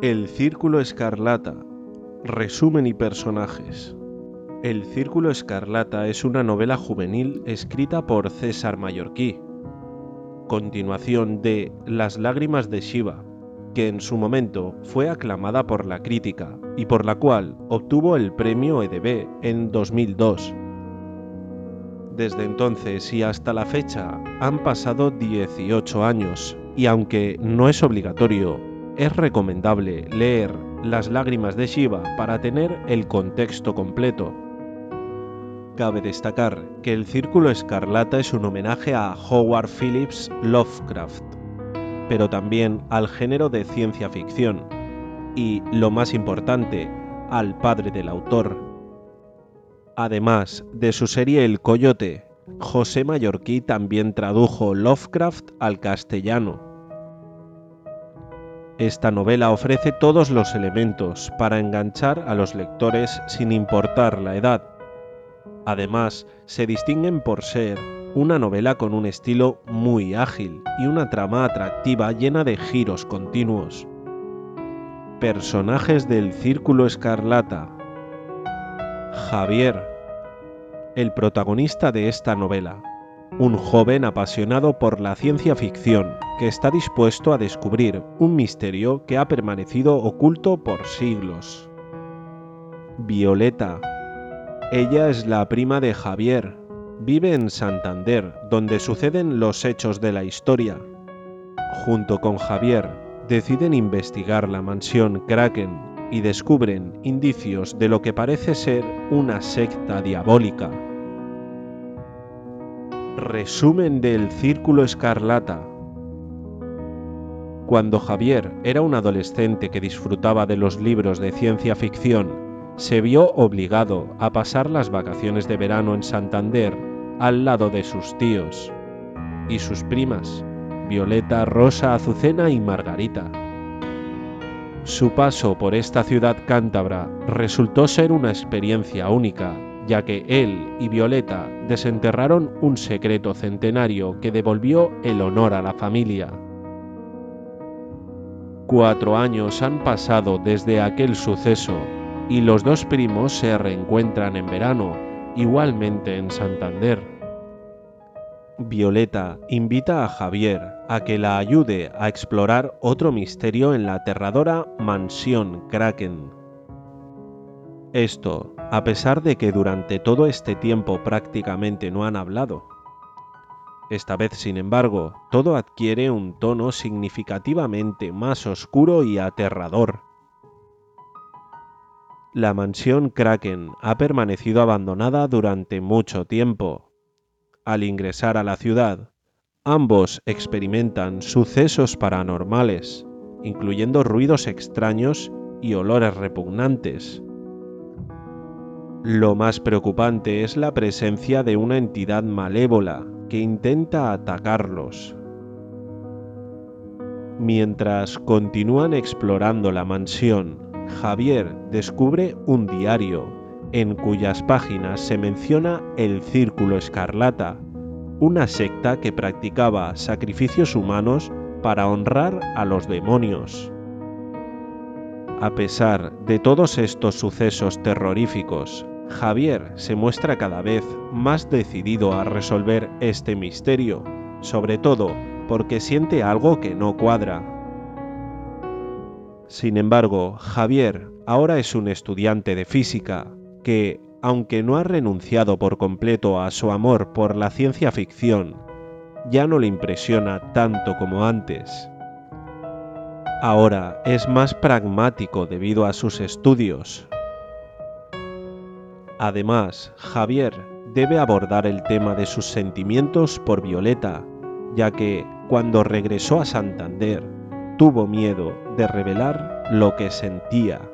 El Círculo Escarlata. Resumen y personajes. El Círculo Escarlata es una novela juvenil escrita por César Mallorquí, continuación de Las lágrimas de Shiva, que en su momento fue aclamada por la crítica y por la cual obtuvo el premio EDB en 2002. Desde entonces y hasta la fecha han pasado 18 años y aunque no es obligatorio, es recomendable leer Las lágrimas de Shiva para tener el contexto completo. Cabe destacar que el Círculo Escarlata es un homenaje a Howard Phillips Lovecraft, pero también al género de ciencia ficción y, lo más importante, al padre del autor. Además de su serie El Coyote, José Mallorquí también tradujo Lovecraft al castellano. Esta novela ofrece todos los elementos para enganchar a los lectores sin importar la edad. Además, se distinguen por ser una novela con un estilo muy ágil y una trama atractiva llena de giros continuos. Personajes del Círculo Escarlata. Javier, el protagonista de esta novela, un joven apasionado por la ciencia ficción que está dispuesto a descubrir un misterio que ha permanecido oculto por siglos. Violeta. Ella es la prima de Javier. Vive en Santander, donde suceden los hechos de la historia. Junto con Javier, deciden investigar la mansión Kraken y descubren indicios de lo que parece ser una secta diabólica. Resumen del Círculo Escarlata. Cuando Javier era un adolescente que disfrutaba de los libros de ciencia ficción, se vio obligado a pasar las vacaciones de verano en Santander al lado de sus tíos y sus primas, Violeta, Rosa, Azucena y Margarita. Su paso por esta ciudad cántabra resultó ser una experiencia única ya que él y Violeta desenterraron un secreto centenario que devolvió el honor a la familia. Cuatro años han pasado desde aquel suceso y los dos primos se reencuentran en verano, igualmente en Santander. Violeta invita a Javier a que la ayude a explorar otro misterio en la aterradora mansión Kraken. Esto a pesar de que durante todo este tiempo prácticamente no han hablado. Esta vez, sin embargo, todo adquiere un tono significativamente más oscuro y aterrador. La mansión Kraken ha permanecido abandonada durante mucho tiempo. Al ingresar a la ciudad, ambos experimentan sucesos paranormales, incluyendo ruidos extraños y olores repugnantes. Lo más preocupante es la presencia de una entidad malévola que intenta atacarlos. Mientras continúan explorando la mansión, Javier descubre un diario en cuyas páginas se menciona el Círculo Escarlata, una secta que practicaba sacrificios humanos para honrar a los demonios. A pesar de todos estos sucesos terroríficos, Javier se muestra cada vez más decidido a resolver este misterio, sobre todo porque siente algo que no cuadra. Sin embargo, Javier ahora es un estudiante de física que, aunque no ha renunciado por completo a su amor por la ciencia ficción, ya no le impresiona tanto como antes. Ahora es más pragmático debido a sus estudios, Además, Javier debe abordar el tema de sus sentimientos por Violeta, ya que cuando regresó a Santander tuvo miedo de revelar lo que sentía.